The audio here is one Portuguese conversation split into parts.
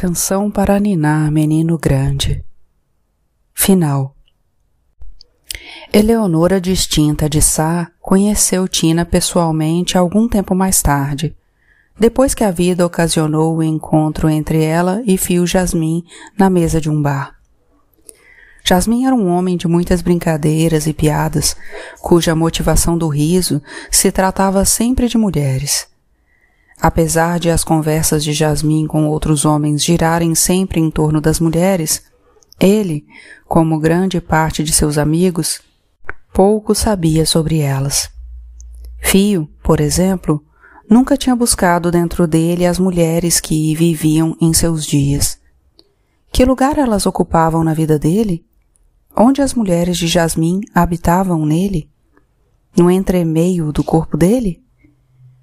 Canção para ninar, menino grande. Final. Eleonora distinta de Sá conheceu Tina pessoalmente algum tempo mais tarde, depois que a vida ocasionou o encontro entre ela e Fio Jasmin na mesa de um bar. Jasmin era um homem de muitas brincadeiras e piadas, cuja motivação do riso se tratava sempre de mulheres. Apesar de as conversas de Jasmin com outros homens girarem sempre em torno das mulheres, ele, como grande parte de seus amigos, pouco sabia sobre elas. Fio, por exemplo, nunca tinha buscado dentro dele as mulheres que viviam em seus dias. Que lugar elas ocupavam na vida dele? Onde as mulheres de Jasmin habitavam nele? No entremeio do corpo dele?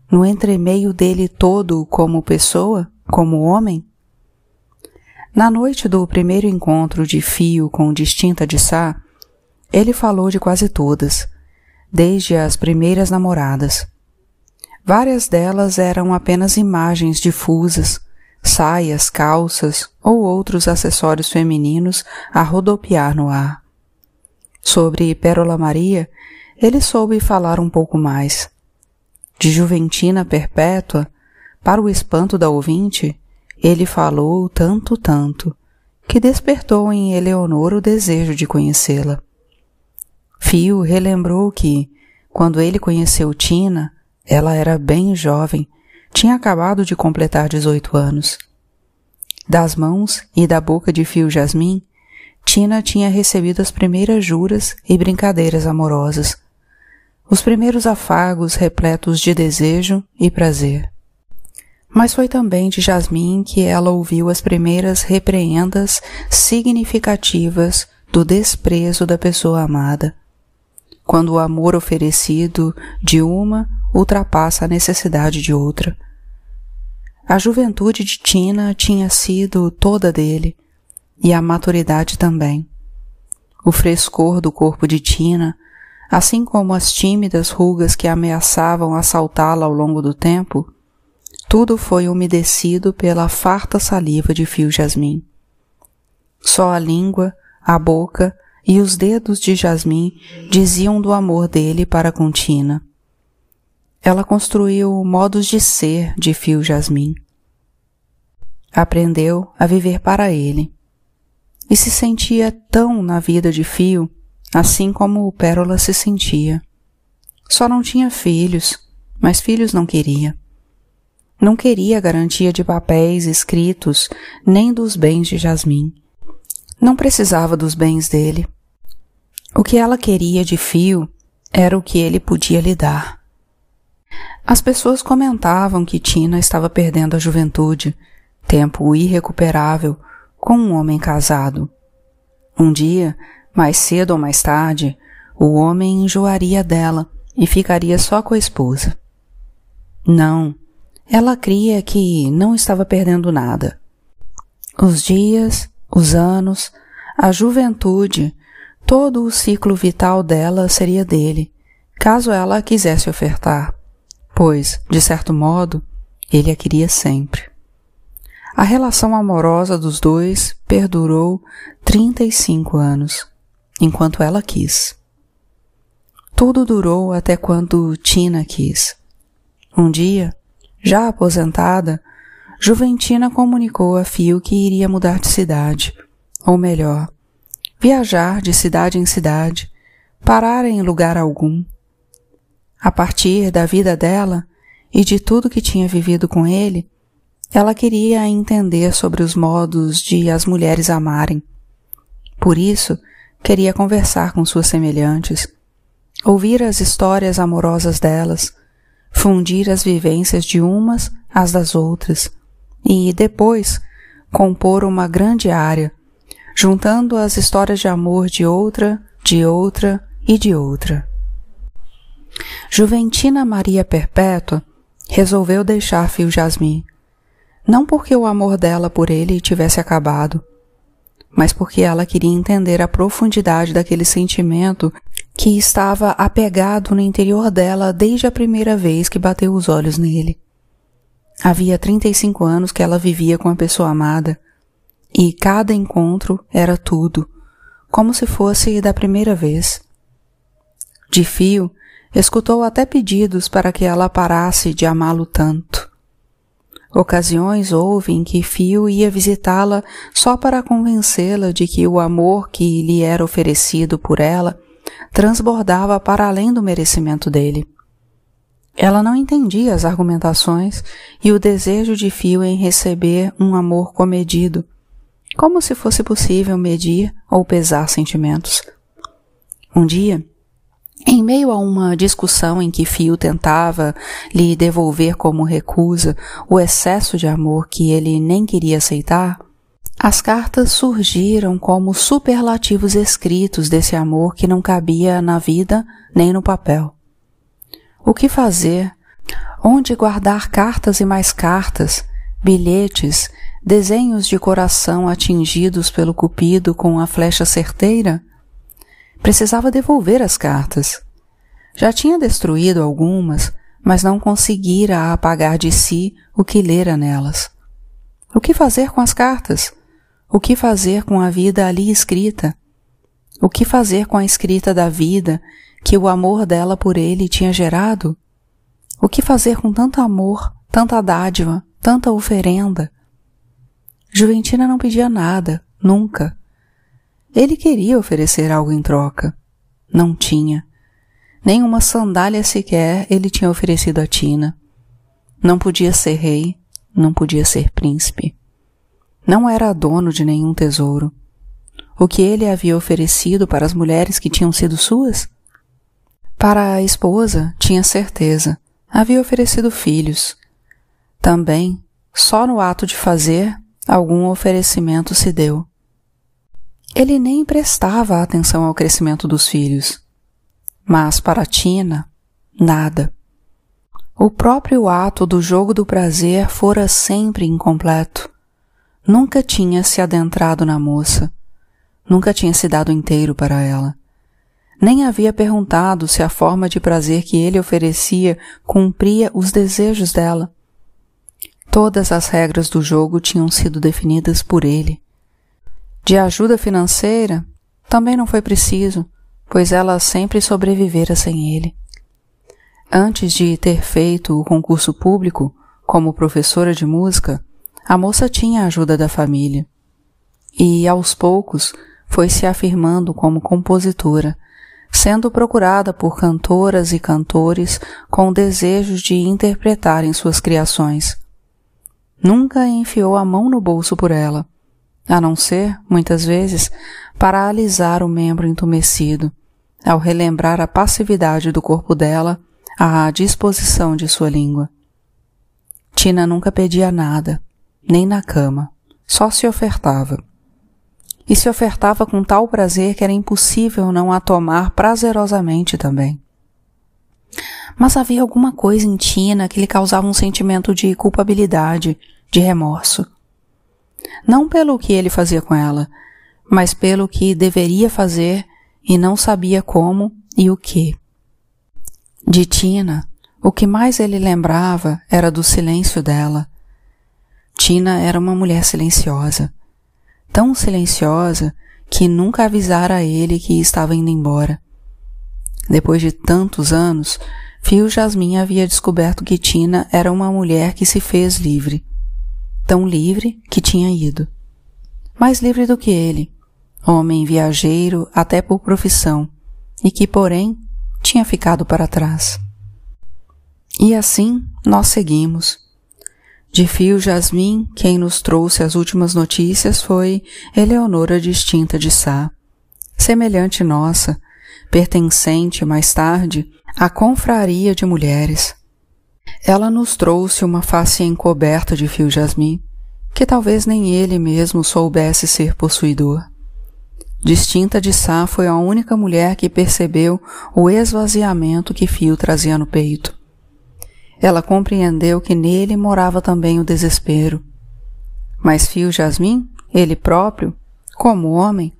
No entremeio dele todo como pessoa, como homem? Na noite do primeiro encontro de Fio com Distinta de Sá, ele falou de quase todas, desde as primeiras namoradas. Várias delas eram apenas imagens difusas, saias, calças ou outros acessórios femininos a rodopiar no ar. Sobre Pérola Maria, ele soube falar um pouco mais de Juventina Perpétua, para o espanto da ouvinte, ele falou tanto, tanto, que despertou em Eleonor o desejo de conhecê-la. Fio relembrou que, quando ele conheceu Tina, ela era bem jovem, tinha acabado de completar 18 anos. Das mãos e da boca de Fio Jasmin, Tina tinha recebido as primeiras juras e brincadeiras amorosas, os primeiros afagos repletos de desejo e prazer. Mas foi também de Jasmin que ela ouviu as primeiras repreendas significativas do desprezo da pessoa amada, quando o amor oferecido de uma ultrapassa a necessidade de outra. A juventude de Tina tinha sido toda dele, e a maturidade também. O frescor do corpo de Tina assim como as tímidas rugas que ameaçavam assaltá-la ao longo do tempo, tudo foi umedecido pela farta saliva de fio jasmim. Só a língua, a boca e os dedos de Jasmim diziam do amor dele para com Tina. Ela construiu modos de ser de fio jasmim. Aprendeu a viver para ele. E se sentia tão na vida de fio assim como o Pérola se sentia. Só não tinha filhos, mas filhos não queria. Não queria garantia de papéis escritos, nem dos bens de Jasmim. Não precisava dos bens dele. O que ela queria de fio era o que ele podia lhe dar. As pessoas comentavam que Tina estava perdendo a juventude, tempo irrecuperável, com um homem casado. Um dia, mais cedo ou mais tarde, o homem enjoaria dela e ficaria só com a esposa. Não, ela cria que não estava perdendo nada. Os dias, os anos, a juventude, todo o ciclo vital dela seria dele, caso ela a quisesse ofertar, pois, de certo modo, ele a queria sempre. A relação amorosa dos dois perdurou 35 anos enquanto ela quis. Tudo durou até quando Tina quis. Um dia, já aposentada, Juventina comunicou a Fio que iria mudar de cidade, ou melhor, viajar de cidade em cidade, parar em lugar algum. A partir da vida dela e de tudo que tinha vivido com ele, ela queria entender sobre os modos de as mulheres amarem. Por isso, Queria conversar com suas semelhantes, ouvir as histórias amorosas delas, fundir as vivências de umas às das outras e, depois, compor uma grande área, juntando as histórias de amor de outra, de outra e de outra. Juventina Maria Perpétua resolveu deixar Fio Jasmin, não porque o amor dela por ele tivesse acabado, mas porque ela queria entender a profundidade daquele sentimento que estava apegado no interior dela desde a primeira vez que bateu os olhos nele. Havia 35 anos que ela vivia com a pessoa amada, E cada encontro era tudo, como se fosse da primeira vez. De fio, escutou até pedidos para que ela parasse de amá-lo tanto. Ocasiões houve em que Fio ia visitá-la só para convencê-la de que o amor que lhe era oferecido por ela transbordava para além do merecimento dele. Ela não entendia as argumentações e o desejo de Fio em receber um amor comedido, como se fosse possível medir ou pesar sentimentos. Um dia, em meio a uma discussão em que Fio tentava lhe devolver como recusa o excesso de amor que ele nem queria aceitar, as cartas surgiram como superlativos escritos desse amor que não cabia na vida nem no papel. O que fazer? Onde guardar cartas e mais cartas, bilhetes, desenhos de coração atingidos pelo cupido com a flecha certeira? Precisava devolver as cartas. Já tinha destruído algumas, mas não conseguira apagar de si o que lera nelas. O que fazer com as cartas? O que fazer com a vida ali escrita? O que fazer com a escrita da vida que o amor dela por ele tinha gerado? O que fazer com tanto amor, tanta dádiva, tanta oferenda? Juventina não pedia nada, nunca. Ele queria oferecer algo em troca. Não tinha. Nem uma sandália sequer ele tinha oferecido a Tina. Não podia ser rei, não podia ser príncipe. Não era dono de nenhum tesouro. O que ele havia oferecido para as mulheres que tinham sido suas? Para a esposa, tinha certeza, havia oferecido filhos. Também, só no ato de fazer, algum oferecimento se deu. Ele nem prestava atenção ao crescimento dos filhos. Mas para Tina, nada. O próprio ato do jogo do prazer fora sempre incompleto. Nunca tinha se adentrado na moça. Nunca tinha se dado inteiro para ela. Nem havia perguntado se a forma de prazer que ele oferecia cumpria os desejos dela. Todas as regras do jogo tinham sido definidas por ele. De ajuda financeira também não foi preciso, pois ela sempre sobrevivera sem ele. Antes de ter feito o concurso público como professora de música, a moça tinha a ajuda da família. E, aos poucos, foi se afirmando como compositora, sendo procurada por cantoras e cantores com desejos de interpretarem suas criações. Nunca enfiou a mão no bolso por ela, a não ser, muitas vezes, para alisar o membro entumecido, ao relembrar a passividade do corpo dela à disposição de sua língua. Tina nunca pedia nada, nem na cama, só se ofertava. E se ofertava com tal prazer que era impossível não a tomar prazerosamente também. Mas havia alguma coisa em Tina que lhe causava um sentimento de culpabilidade, de remorso não pelo que ele fazia com ela, mas pelo que deveria fazer e não sabia como e o que. De Tina, o que mais ele lembrava era do silêncio dela. Tina era uma mulher silenciosa, tão silenciosa que nunca avisara a ele que estava indo embora. Depois de tantos anos, Fio Jasmin havia descoberto que Tina era uma mulher que se fez livre tão livre que tinha ido. Mais livre do que ele, homem viajeiro até por profissão, e que, porém, tinha ficado para trás. E assim nós seguimos. De fio Jasmim, quem nos trouxe as últimas notícias foi Eleonora distinta de Sá, semelhante nossa, pertencente mais tarde à confraria de mulheres, ela nos trouxe uma face encoberta de fio jasmim, que talvez nem ele mesmo soubesse ser possuidor. Distinta de Sá foi a única mulher que percebeu o esvaziamento que Fio trazia no peito. Ela compreendeu que nele morava também o desespero. Mas Fio Jasmim, ele próprio, como homem,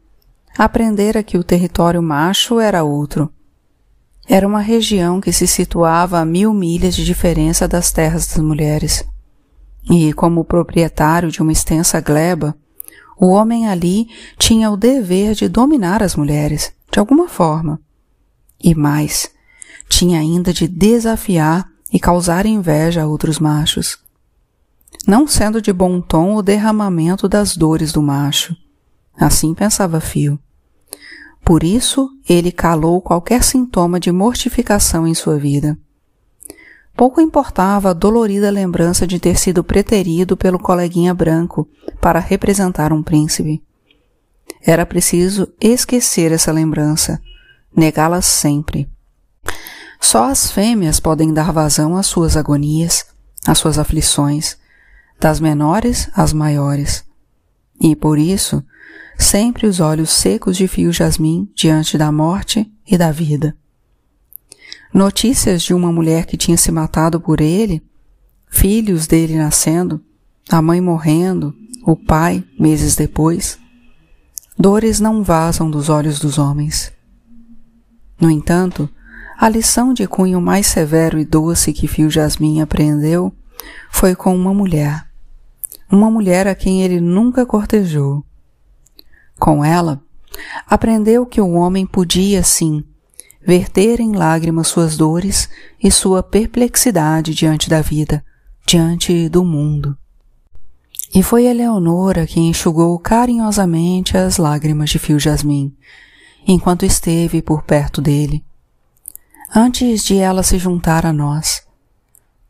aprendera que o território macho era outro, era uma região que se situava a mil milhas de diferença das terras das mulheres. E, como proprietário de uma extensa gleba, O homem ali tinha o dever de dominar as mulheres, de alguma forma. E mais, tinha ainda de desafiar e causar inveja a outros machos. Não sendo de bom tom o derramamento das dores do macho. Assim pensava Fio. Por isso, ele calou qualquer sintoma de mortificação em sua vida. Pouco importava a dolorida lembrança de ter sido preterido pelo coleguinha branco para representar um príncipe. Era preciso esquecer essa lembrança, negá-la sempre. Só as fêmeas podem dar vazão às suas agonias, às suas aflições, das menores às maiores. E por isso, sempre os olhos secos de fio jasmim diante da morte e da vida. Notícias de uma mulher que tinha se matado por ele, filhos dele nascendo, a mãe morrendo, o pai meses depois. Dores não vazam dos olhos dos homens. No entanto, a lição de cunho mais severo e doce que Fio Jasmin aprendeu foi com uma mulher. Uma mulher a quem ele nunca cortejou. Com ela, aprendeu que o homem podia, sim, verter em lágrimas suas dores e sua perplexidade diante da vida, diante do mundo. E foi Eleonora que enxugou carinhosamente as lágrimas de Fio Jasmim, enquanto esteve por perto dele, antes de ela se juntar a nós.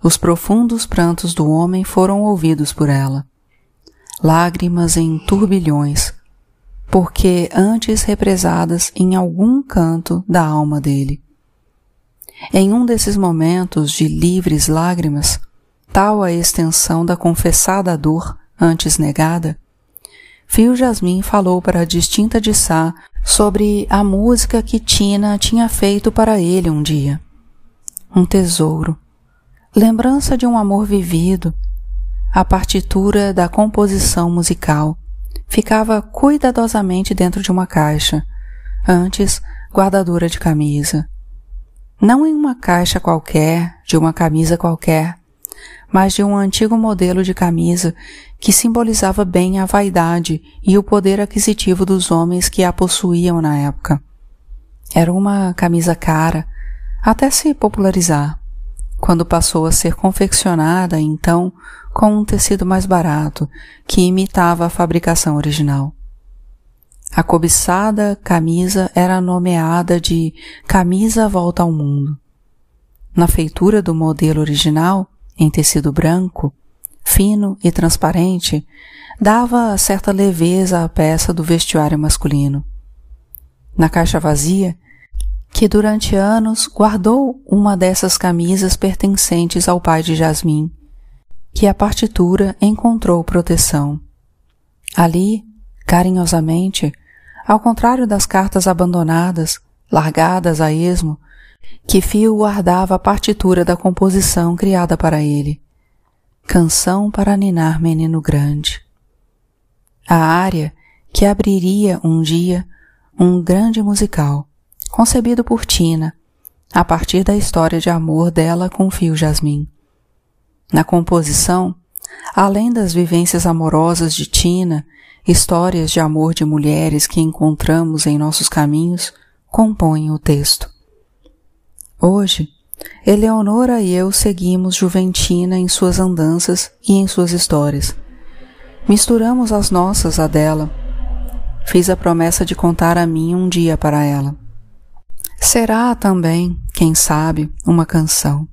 Os profundos prantos do homem foram ouvidos por ela. Lágrimas em turbilhões, porque antes represadas em algum canto da alma dele. Em um desses momentos de livres lágrimas, tal a extensão da confessada dor antes negada, Fio Jasmin falou para a distinta de Sá sobre a música que Tina tinha feito para ele um dia. Um tesouro, lembrança de um amor vivido, a partitura da composição musical ficava cuidadosamente dentro de uma caixa, antes guardadora de camisa. Não em uma caixa qualquer, de uma camisa qualquer, mas de um antigo modelo de camisa que simbolizava bem a vaidade e o poder aquisitivo dos homens que a possuíam na época. Era uma camisa cara, até se popularizar. Quando passou a ser confeccionada, então, com um tecido mais barato, que imitava a fabricação original. A cobiçada camisa era nomeada de Camisa Volta ao Mundo. Na feitura do modelo original, em tecido branco, fino e transparente, dava certa leveza à peça do vestuário masculino. Na caixa vazia, que durante anos guardou uma dessas camisas pertencentes ao pai de Jasmim, que a partitura encontrou proteção. Ali, carinhosamente, ao contrário das cartas abandonadas, largadas a esmo, que Fio guardava a partitura da composição criada para ele. Canção para ninar menino grande. A área que abriria um dia um grande musical concebido por Tina, a partir da história de amor dela com Fio Jasmin. Na composição, além das vivências amorosas de Tina, histórias de amor de mulheres que encontramos em nossos caminhos compõem o texto. Hoje, Eleonora e eu seguimos Juventina em suas andanças e em suas histórias. Misturamos as nossas à dela. Fiz a promessa de contar a mim um dia para ela. Será também, quem sabe, uma canção.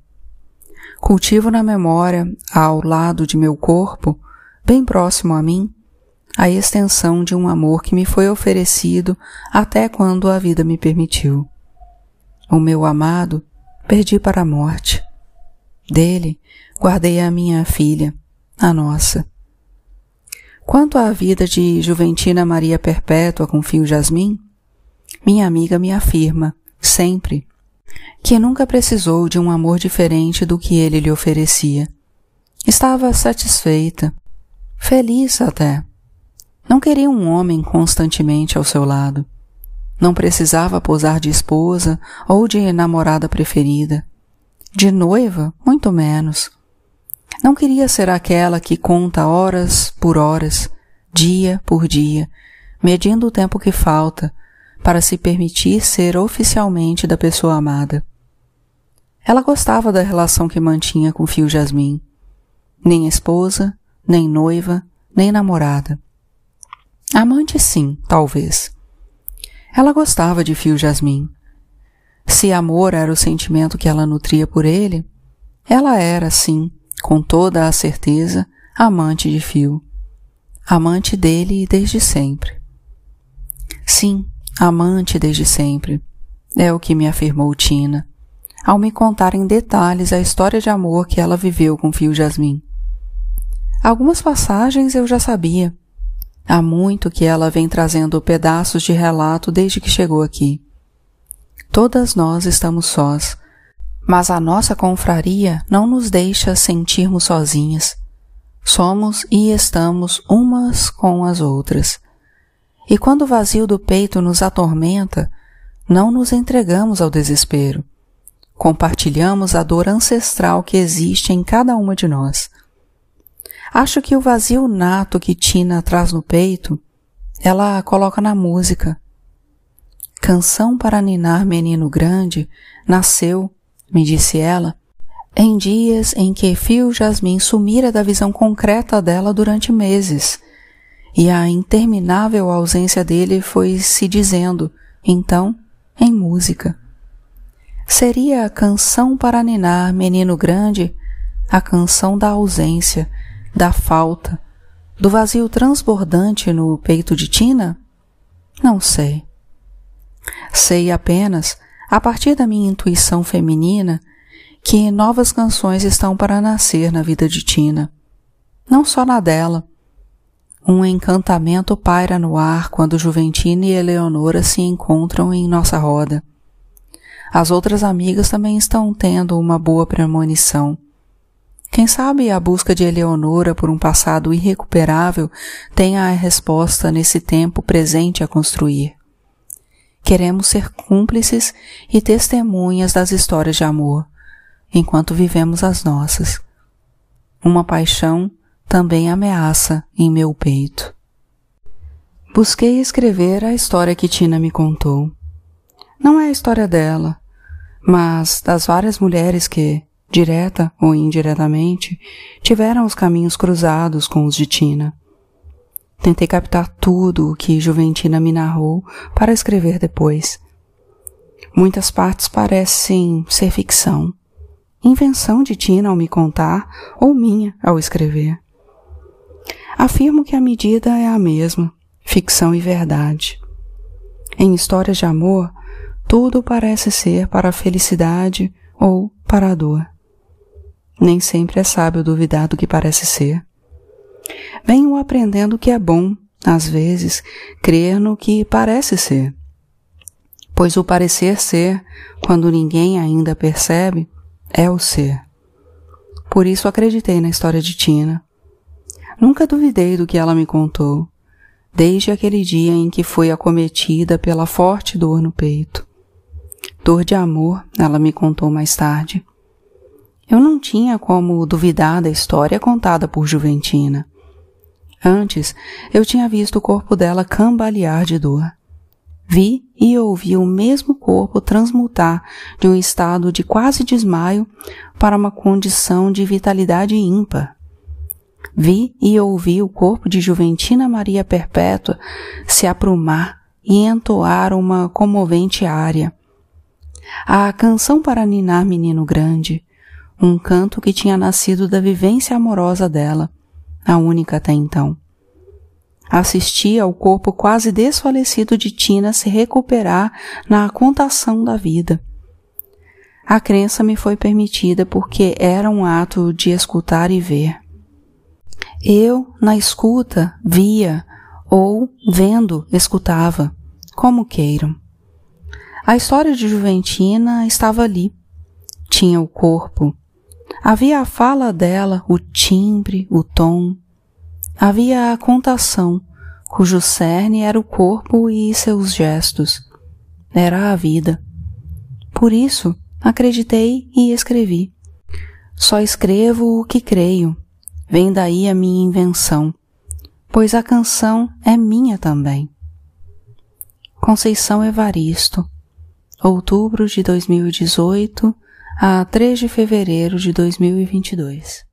Cultivo na memória, ao lado de meu corpo, bem próximo a mim, a extensão de um amor que me foi oferecido até quando a vida me permitiu. O meu amado perdi para a morte. Dele guardei a minha filha, a nossa. Quanto à vida de Juventina Maria Perpétua com fio Jasmim, minha amiga me afirma sempre, que nunca precisou de um amor diferente do que ele lhe oferecia. Estava satisfeita, feliz até. Não queria um homem constantemente ao seu lado. Não precisava posar de esposa ou de namorada preferida. De noiva, muito menos. Não queria ser aquela que conta horas por horas, dia por dia, medindo o tempo que falta para se permitir ser oficialmente da pessoa amada. Ela gostava da relação que mantinha com Fio Jasmim. Nem esposa, nem noiva, nem namorada. Amante sim, talvez. Ela gostava de Fio Jasmim. Se amor era o sentimento que ela nutria por ele, ela era, sim, com toda a certeza, amante de Fio. Amante dele desde sempre. Sim, amante desde sempre. É o que me afirmou Tina ao me contar em detalhes a história de amor que ela viveu com Fio Jasmim. Algumas passagens eu já sabia. Há muito que ela vem trazendo pedaços de relato desde que chegou aqui. Todas nós estamos sós, mas a nossa confraria não nos deixa sentirmos sozinhas. Somos e estamos umas com as outras. E quando o vazio do peito nos atormenta, não nos entregamos ao desespero Compartilhamos a dor ancestral que existe em cada uma de nós. Acho que o vazio nato que Tina traz no peito, ela coloca na música. Canção para ninar menino grande nasceu, me disse ela, em dias em que Fio Jasmin sumira da visão concreta dela durante meses, e a interminável ausência dele foi se dizendo, então, em música. Seria a canção para ninar menino grande, a canção da ausência, da falta, do vazio transbordante no peito de Tina? Não sei. Sei apenas, a partir da minha intuição feminina, que novas canções estão para nascer na vida de Tina. Não só na dela. Um encantamento paira no ar quando Juventina e Eleonora se encontram em nossa roda. As outras amigas também estão tendo uma boa premonição. Quem sabe a busca de Eleonora por um passado irrecuperável tenha a resposta nesse tempo presente a construir. Queremos ser cúmplices e testemunhas das histórias de amor, enquanto vivemos as nossas. Uma paixão também ameaça em meu peito. Busquei escrever a história que Tina me contou. Não é a história dela, mas das várias mulheres que, direta ou indiretamente, tiveram os caminhos cruzados com os de Tina. Tentei captar tudo o que Juventina me narrou para escrever depois. Muitas partes parecem ser ficção, invenção de Tina ao me contar ou minha ao escrever. Afirmo que a medida é a mesma, ficção e verdade. Em histórias de amor, tudo parece ser para a felicidade ou para a dor. Nem sempre é sábio duvidar do que parece ser. Venho aprendendo que é bom, às vezes, crer no que parece ser. Pois o parecer ser, quando ninguém ainda percebe, é o ser. Por isso acreditei na história de Tina. Nunca duvidei do que ela me contou, desde aquele dia em que foi acometida pela forte dor no peito. Dor de amor, ela me contou mais tarde. Eu não tinha como duvidar da história contada por Juventina. Antes, eu tinha visto o corpo dela cambalear de dor. Vi e ouvi o mesmo corpo transmutar de um estado de quase desmaio para uma condição de vitalidade ímpar. Vi e ouvi o corpo de Juventina Maria Perpétua se aprumar e entoar uma comovente área a canção para ninar menino grande, um canto que tinha nascido da vivência amorosa dela, a única até então. Assistia ao corpo quase desfalecido de Tina se recuperar na contação da vida. A crença me foi permitida porque era um ato de escutar e ver. Eu, na escuta, via, ou, vendo, escutava, como queiram. A história de Juventina estava ali. Tinha o corpo. Havia a fala dela, o timbre, o tom. Havia a contação, cujo cerne era o corpo e seus gestos. Era a vida. Por isso, acreditei e escrevi. Só escrevo o que creio. Vem daí a minha invenção. pois a canção é minha também. Conceição Evaristo, outubro de 2018 a 3 de fevereiro de 2022.